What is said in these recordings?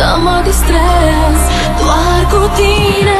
Să mă distrez doar cu tine.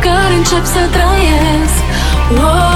care încep să trăiesc wow.